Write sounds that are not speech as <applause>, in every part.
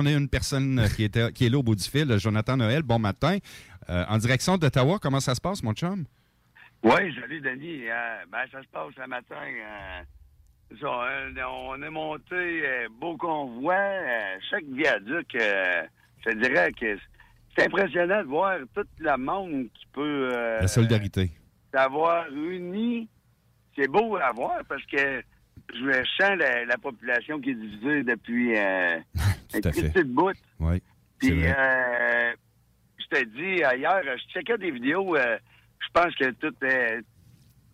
On a une personne euh, qui, était, qui est là au bout du fil, Jonathan Noël. Bon matin. Euh, en direction d'Ottawa, comment ça se passe, mon chum? Oui, salut Denis. Euh, ben, ça se passe ce matin. euh, ça, on est monté beau convoi. chaque viaduc, je dirais que c'est impressionnant de voir tout le monde qui peut La solidarité. s'avoir uni. C'est beau à voir parce que je sens la, la population qui est divisée depuis euh, Tout à fait. bout. Oui. Puis, euh, je te dis, hier, je checkais des vidéos, euh, je pense que tout est.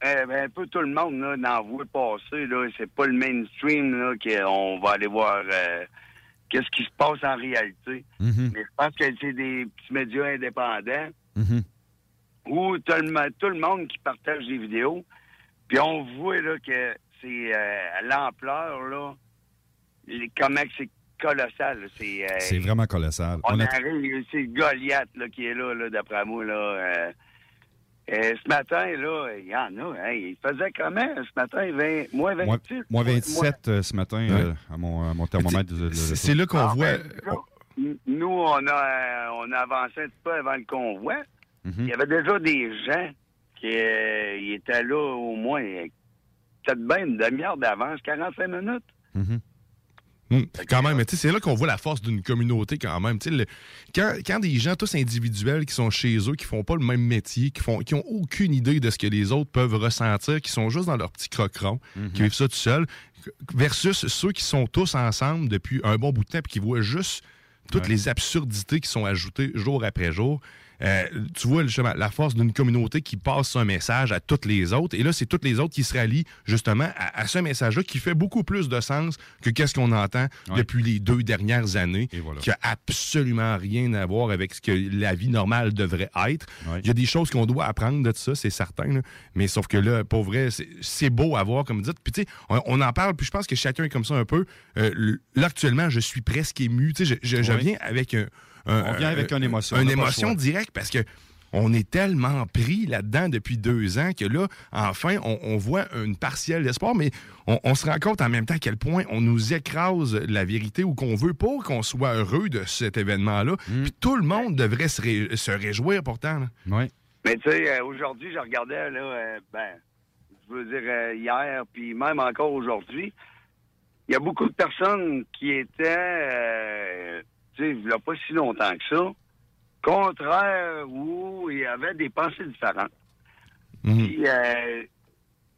euh, ben, un peu tout le monde là, n'en voit passer. Là, c'est pas le mainstream là, qu'on va aller voir qu'est-ce qui se passe en réalité. Mhm, Mais je pense que c'est des petits médias indépendants mhm. où tout le, mo- tout le monde qui partage des vidéos. Puis on voit là, que c'est à l'ampleur, là, les- comment c'est colossal. C'est euh, C'est vraiment colossal. on On a- arrive, c'est Goliath là, qui est là, là d'après moi. Là, euh, euh, ce matin, là, il y en a. Hey, il faisait comment ce matin? 20, moins 26? Moins, moins 27 euh, ce matin euh, à, mon, à mon thermomètre. C'est là qu'on Ah, voit. ben, nous- Nous, on a, euh, on a avancé un petit peu avant le convoi. Mhm. Il y avait déjà des gens qui euh, étaient là au moins peut-être bien une demi-heure d'avance, 45 minutes. Mhm. Hum, Quand même, mais c'est là qu'on voit la force d'une communauté quand même. Le- quand, quand des gens tous individuels qui sont chez eux, qui font pas le même métier, qui font, qui ont aucune idée de ce que les autres peuvent ressentir, qui sont juste dans leur petit croqueron, qui vivent ça tout seul, versus ceux qui sont tous ensemble depuis un bon bout de temps et qui voient juste toutes Ouais. les absurdités qui sont ajoutées jour après jour. Euh, tu vois justement la force d'une communauté qui passe un message à toutes les autres. Et là, c'est toutes les autres qui se rallient justement à, à ce message-là qui fait beaucoup plus de sens que qu'est-ce qu'on entend Ouais. depuis les deux dernières années, voilà. qui a absolument rien à voir avec ce que la vie normale devrait être. Ouais. Il y a des choses qu'on doit apprendre de ça, c'est certain. là. Mais sauf que là, pour vrai, c'est- beau à voir, comme vous dites. Puis tu sais, on, on en parle, puis je pense que chacun est comme ça un peu. Euh, là, actuellement, je suis presque ému. Tu sais, je, je- je Ouais. viens avec un... un- On vient avec un- une émotion, on Une émotion directe parce que on est tellement pris là-dedans depuis deux ans que là, enfin, on, on voit une partielle d'espoir, mais on, on se rend compte en même temps à quel point on nous écrase la vérité ou qu'on veut pas qu'on soit heureux de cet événement-là. Mm. Puis tout le monde devrait se, ré- se réjouir pourtant. là. Ouais. Mais tu sais, euh, aujourd'hui, je regardais, là, euh, ben, je veux dire, euh, hier, puis même encore aujourd'hui, il y a beaucoup de personnes qui étaient, euh, tu sais, il n'y a pas si longtemps que ça, contraires où il y avait des pensées différentes. Mhm. Puis, euh,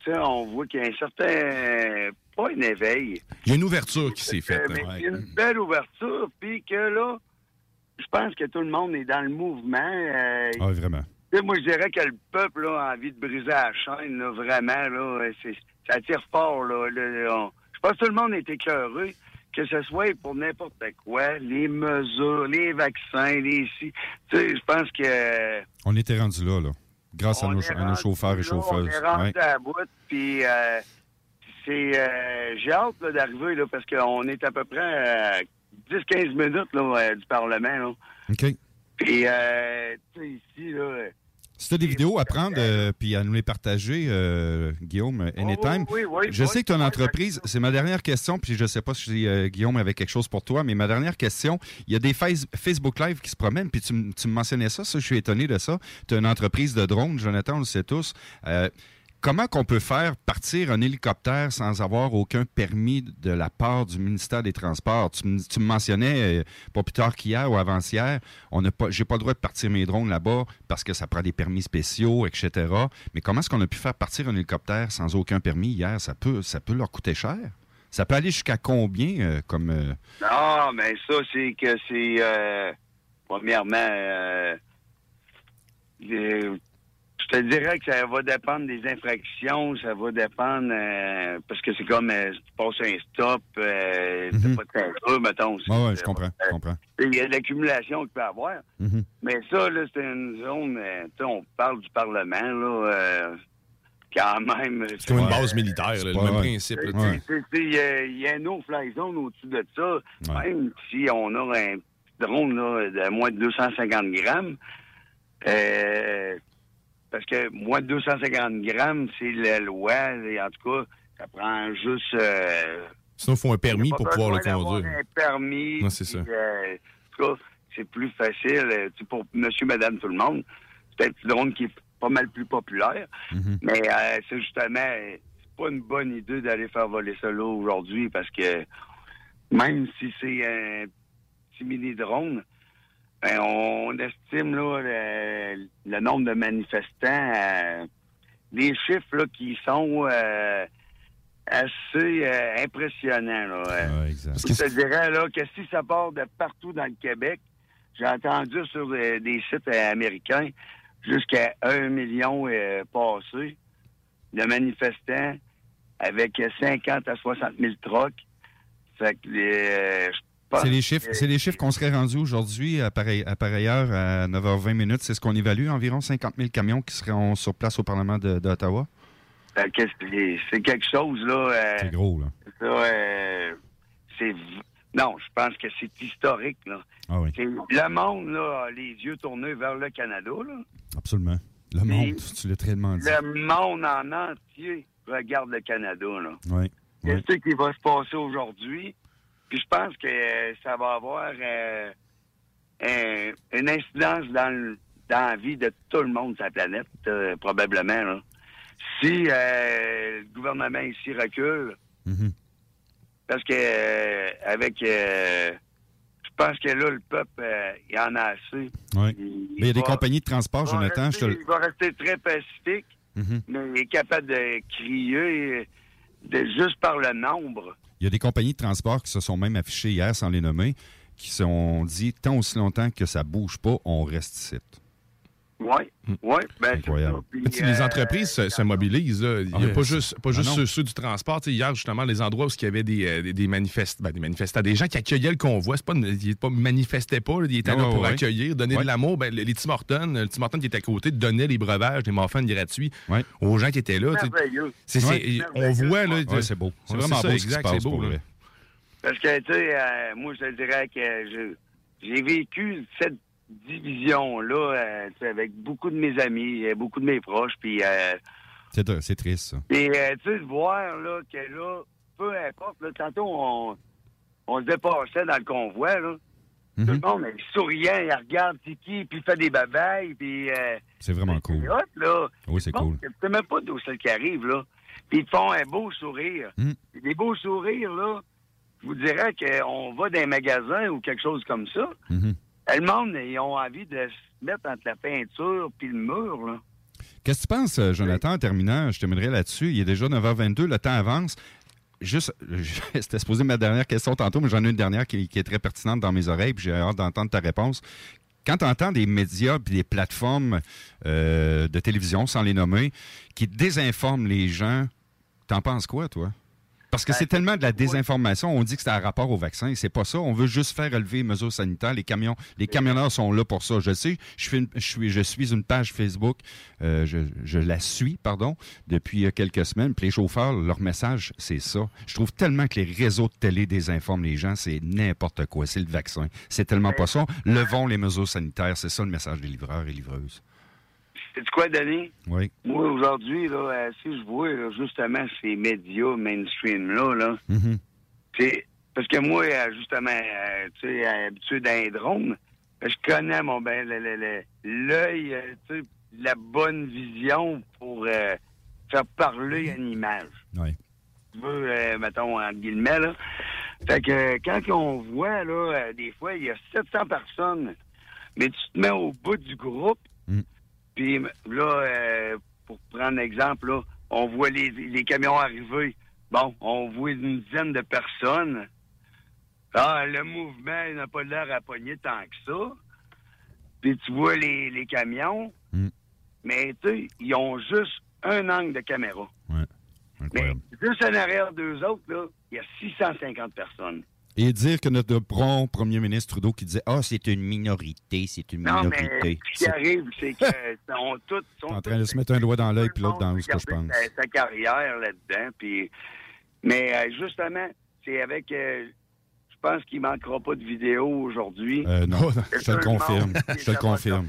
tu sais, on voit qu'il y a un certain, pas un éveil, Il y a une ouverture qui s'est faite. mais là. ouais. une belle ouverture, puis que là, je pense que tout le monde est dans le mouvement. euh, Ah, vraiment. moi, je dirais que le peuple là, a envie de briser la chaîne, là, vraiment. Là, ça tire fort. Là, là, on- je pense que tout le monde est écœuré, que ce soit pour n'importe quoi, les mesures, les vaccins, les... Tu sais, je pense que... On était rendu là, là. Grâce à nos, à chauffeurs et chauffeuses. On est rendu Ouais. à la bout, puis euh, c'est... euh, J'ai hâte là, d'arriver, là, parce qu'on est à peu près à 10-15 minutes là, euh, du Parlement. Là. OK. Puis, euh, tu sais, ici, là... Si tu as des vidéos à prendre euh, puis à nous les partager, euh, Guillaume, anytime. Oh, oui, oui, je oui, sais que tu as une oui, entreprise. C'est ma dernière question, puis je ne sais pas si euh, Guillaume avait quelque chose pour toi, mais ma dernière question, il y a des face- Facebook Live qui se promènent, puis tu, tu me mentionnais ça, ça, je suis étonné de ça. Tu as une entreprise de drones, Jonathan, on le sait tous. Comment qu'on peut faire partir un hélicoptère sans avoir aucun permis de la part du ministère des Transports? Tu, me- mentionnais, euh, pas plus tard qu'hier ou avant-hier, on n'a pas, j'ai pas le droit de partir mes drones là-bas parce que ça prend des permis spéciaux, etc. Mais comment est-ce qu'on a pu faire partir un hélicoptère sans aucun permis hier? Ça peut, ça peut leur coûter cher. Ça peut aller jusqu'à combien euh, comme... euh, Non, mais ça, c'est que c'est. premièrement, je te dirais que ça va dépendre des infractions, ça va dépendre. euh, parce que c'est comme euh, si tu passes un stop, euh, c'est pas dur, mettons. c'est- Ouais, je comprends, je comprends. Il y a de l'accumulation qu'il peut y avoir. Mhm. Mais ça, là, c'est une zone. euh, tu sais, on parle du Parlement, là. euh, quand même. C'est comme une base militaire, là, le même ouais. principe. Ouais. Il y, y a un no-fly zone au-dessus de ça. Ouais. Même si on a un drone là, de moins de 250 grammes, euh, parce que moins de 250 grammes, c'est la loi. Et en tout cas, ça prend juste... euh, Sinon, il faut un permis pour pouvoir le conduire. un permis. Non, c'est ça. euh, en tout cas, c'est plus facile euh, pour monsieur, madame, tout le monde. C'est peut-être le drone qui est pas mal plus populaire. Mhm. Mais euh, c'est justement, c'est pas une bonne idée d'aller faire voler ça là aujourd'hui parce que même si c'est un petit mini-drone, ben, on estime là, le, le nombre de manifestants, euh, des chiffres là, qui sont euh, assez euh, impressionnants. Là, exact. Je te dirais là, que si ça part de partout dans le Québec, j'ai entendu sur des sites euh, américains jusqu'à un million passé de manifestants avec 50 à 60 000 trocs. Fait que les, je C'est les chiffres, c'est les chiffres qu'on serait rendu aujourd'hui à, pareil, à pareille heure à 9h20 minutes. C'est ce qu'on évalue, environ 50 000 camions qui seront sur place au Parlement de- d'Ottawa. que c'est- quelque chose, là. euh, C'est gros, là. ça, euh, c'est... v- Non, je pense que c'est historique, là. Ah oui, Le monde, là, a les yeux tournés vers le Canada, là. absolument. Le monde, tu l'as très dit. Le monde en entier regarde le Canada, là. Oui, oui. Qu'est-ce qui va se passer aujourd'hui? Puis je pense que euh, ça va avoir euh, un- une incidence dans, le- dans la vie de tout le monde sur la planète, euh, probablement. là. Si euh, le gouvernement ici recule, Mhm. parce que avec je pense que là, le peuple, il en a assez. Oui. Il, Mais il y a des compagnies de transport, Jonathan. rester- Je te... Il va rester très pacifique, Mhm. mais il est capable de crier de, juste par le nombre. Il y a des compagnies de transport qui se sont même affichées hier, sans les nommer, qui se sont dit tant aussi longtemps que ça bouge pas, on reste ici. Oui, oui. Ben, Incroyable. Puis, les euh, entreprises se, se mobilisent. là. Il n'y a Ah pas juste, pas Ah juste ceux, ceux du transport. Tu sais, hier, justement, les endroits où il y avait des, euh, des, des manifest- ben, des manifestants, des gens qui accueillaient le convoi. C'est pas, ils pas manifestaient pas, là, ils étaient Ouais, là ouais, pour ouais. accueillir, donner Ouais. de l'amour. Ben, les Tim Hortons, le Tim Hortons qui était à côté, donnait les breuvages, des muffins gratuits Ouais. aux gens qui étaient là. C'est- c'est- Ouais. on voit, là. Ouais, c'est beau. C'est vraiment c'est ça, beau ce qui se exact, passe c'est beau. Parce que, tu sais, euh, moi, je te dirais que je- j'ai vécu cette division-là euh, tu sais, avec beaucoup de mes amis, euh, beaucoup de mes proches, puis... euh, C'est c'est triste, ça. Et euh, tu sais, voir là, que là, peu importe, là, tantôt on, on se dépassait dans le convoi, là. Tout Mhm. le monde est souriant, il regarde c'est qui, puis il fait des babayes, puis euh, C'est vraiment cool. c'est hot, là. Oui, c'est cool. Sais même pas d'où c'est qui arrive, là. Puis ils te font un beau sourire. Mm. Puis Des beaux sourires, là, je vous dirais qu'on va dans un magasin ou quelque chose comme ça. Mhm. Le monde, ils ont envie de se mettre entre la peinture puis le mur, là. Qu'est-ce que tu penses, euh, Jonathan, en terminant? Je terminerai là-dessus. Il est déjà 9h22, le temps avance. Juste, <laughs> c'était supposé ma dernière question tantôt, mais j'en ai une dernière qui, est très pertinente dans mes oreilles, puis j'ai hâte d'entendre ta réponse. Quand tu entends des médias puis des plateformes euh, de télévision, sans les nommer, qui désinforment les gens, t'en penses quoi, toi? Parce que c'est tellement de la désinformation. On dit que c'est un rapport au vaccin. C'est pas ça. On veut juste faire relever les mesures sanitaires. Les camions, les camionneurs sont là pour ça. Je sais. Je, fais une- je suis, suis une page Facebook. euh, je, je la suis, pardon, depuis euh, quelques semaines. Puis les chauffeurs, leur message, c'est ça. Je trouve tellement que les réseaux de télé désinforment les gens. C'est n'importe quoi. C'est le vaccin. C'est tellement pas ça. Levons les mesures sanitaires. C'est ça le message des livreurs et livreuses. C'est quoi, Denis? Oui. Moi, aujourd'hui, là, euh, si je vois là, justement ces médias mainstream-là, là, Mhm. c'est parce que moi, euh, justement, euh, tu sais, habitué d'un drone, je connais mon ben l'œil, euh, tu sais, la bonne vision pour euh, faire parler une image. Oui. Tu veux, euh, mettons, en guillemets, là. Fait que quand on voit, là, des fois, il y a 700 personnes, mais tu te mets au bout du groupe, Mm. Puis là, euh, pour prendre l'exemple, là, on voit les, les camions arriver. Bon, on voit une dizaine de personnes. Ah, le mouvement il n'a pas l'air à pogner tant que ça. Puis tu vois les, les camions, Mm. mais tu sais, ils ont juste un angle de caméra. Ouais. Mais Incroyable. juste en arrière d'eux autres, là, il y a 650 personnes. Et dire que notre bon premier ministre Trudeau qui disait Ah, c'est une minorité, c'est une Non, mais minorité. ce qui arrive, c'est que <laughs> sont tous. sont en train de se mettre un doigt dans l'œil, puis l'autre dans ce que je pense. Sa, sa carrière là-dedans. Puis, mais euh, justement, c'est avec. euh, je pense qu'il manquera pas de vidéos aujourd'hui. Euh, non, je te le confirme. Je te le confirme.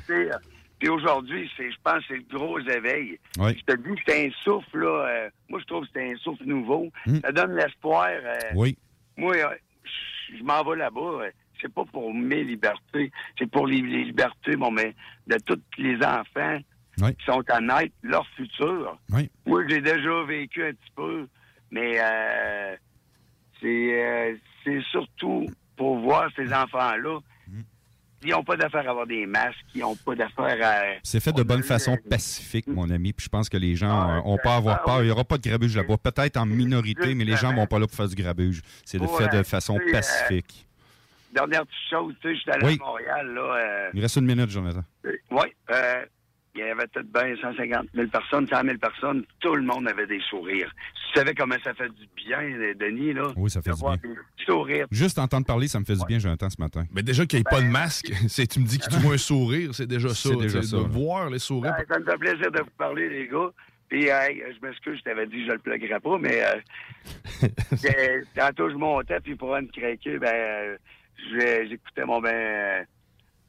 Puis aujourd'hui, c'est, je pense que c'est le gros éveil. Oui. Je te dis c'est un souffle, là. moi, je trouve que c'est un souffle nouveau. Mm. Ça donne l'espoir. Oui. moi, je m'en vais là-bas. euh, C'est pas pour mes libertés, c'est pour les, les libertés, bon, mais de tous les enfants Oui. qui sont à naître, leur futur. Oui. Moi, j'ai déjà vécu un petit peu, mais euh, c'est euh, c'est surtout pour voir ces enfants-là. Ils n'ont pas d'affaire à avoir des masques, ils n'ont pas d'affaire à. C'est fait de bonne façon euh, pacifique, mon ami. Puis je pense que les gens Ah, n'ont pas à avoir ah, peur. oui. Il n'y aura pas de grabuge là-bas. Peut-être en minorité, mais les gens Justement. vont pas là pour faire du grabuge. C'est Ouais, fait de façon euh, pacifique. Dernière petite chose, tu sais, j'étais allé Oui. à Montréal, là. euh, Il reste une minute, Jonathan. Oui, euh, il y avait peut-être bien 150 000 personnes, 100 000 personnes. Tout le monde avait des sourires. Tu savais comment ça fait du bien, Denis, là? Oui, ça fait de du voir bien. des sourires. Juste entendre parler, ça me fait du bien, Jonathan, ce matin. Mais déjà qu'il n'y ait pas de masque, c'est, tu me dis que tu vois un sourire, c'est déjà ça. C'est déjà ça, De là. voir les sourires. Ben, ça me fait plaisir de vous parler, les gars. Puis, hey, je m'excuse, je t'avais dit que je le pluguerais pas, mais euh, tantôt, je montais, puis pour une craquer, ben, euh, j'ai- j'écoutais mon ben. euh,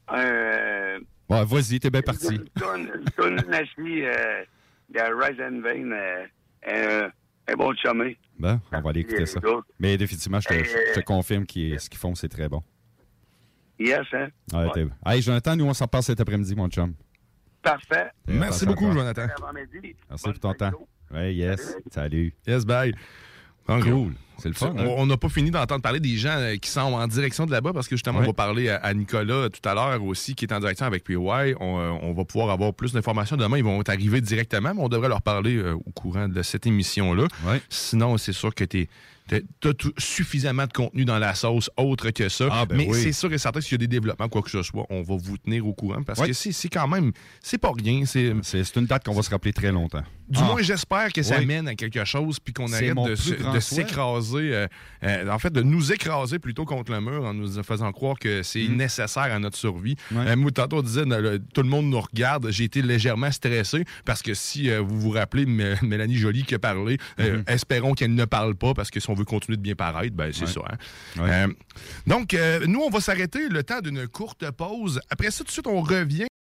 un. euh, Ouais, vas-y, t'es bien parti. Une une nasty, euh, de Rise and Vein, euh, un, bon chumé. Bon, on va aller écouter ça. Mais définitivement, je te, Euh, je te confirme que ce qu'ils font, c'est très bon. Yes, hein? Ouais, Ouais. Hey, Jonathan, nous, on s'en passe cet après-midi, mon chum. Parfait. Merci beaucoup. Jonathan. Merci Bonne pour ton temps. Oui, yes. Salut. Yes, bye. Donc, Cool. C'est le fun. hein? On n'a pas fini d'entendre parler des gens euh, qui sont en direction de là-bas parce que justement, Ouais. on va parler à, à Nicolas tout à l'heure aussi qui est en direction avec PY. On, euh, on va pouvoir avoir plus d'informations demain. Ils vont arriver directement, mais on devrait leur parler euh, au courant de cette émission-là. Ouais. Sinon, c'est sûr que tu as suffisamment de contenu dans la sauce autre que ça. Ah, ben mais oui. c'est sûr et certain que s'il y a des développements, quoi que ce soit, on va vous tenir au courant parce Ouais. que c'est c'est quand même, c'est pas rien. C'est C'est une date qu'on va se rappeler très longtemps. du Ah. moins, j'espère que ça mène à quelque chose puis qu'on arrête de, plus euh, euh, en fait, de nous écraser plutôt contre le mur en nous faisant croire que c'est nécessaire à notre survie. Mm. Ouais. Euh, moi, tantôt, on disait, le- tout le monde nous regarde. J'ai été légèrement stressé parce que si vous vous rappelez Mélanie Joly qui a parlé, euh, espérons qu'elle ne parle pas parce que si on veut continuer de bien paraître, ben, c'est Mm-hmm. Ouais. ça. hein. Ouais. Donc, nous, on va s'arrêter le temps d'une courte pause. Après ça, tout de suite, on revient.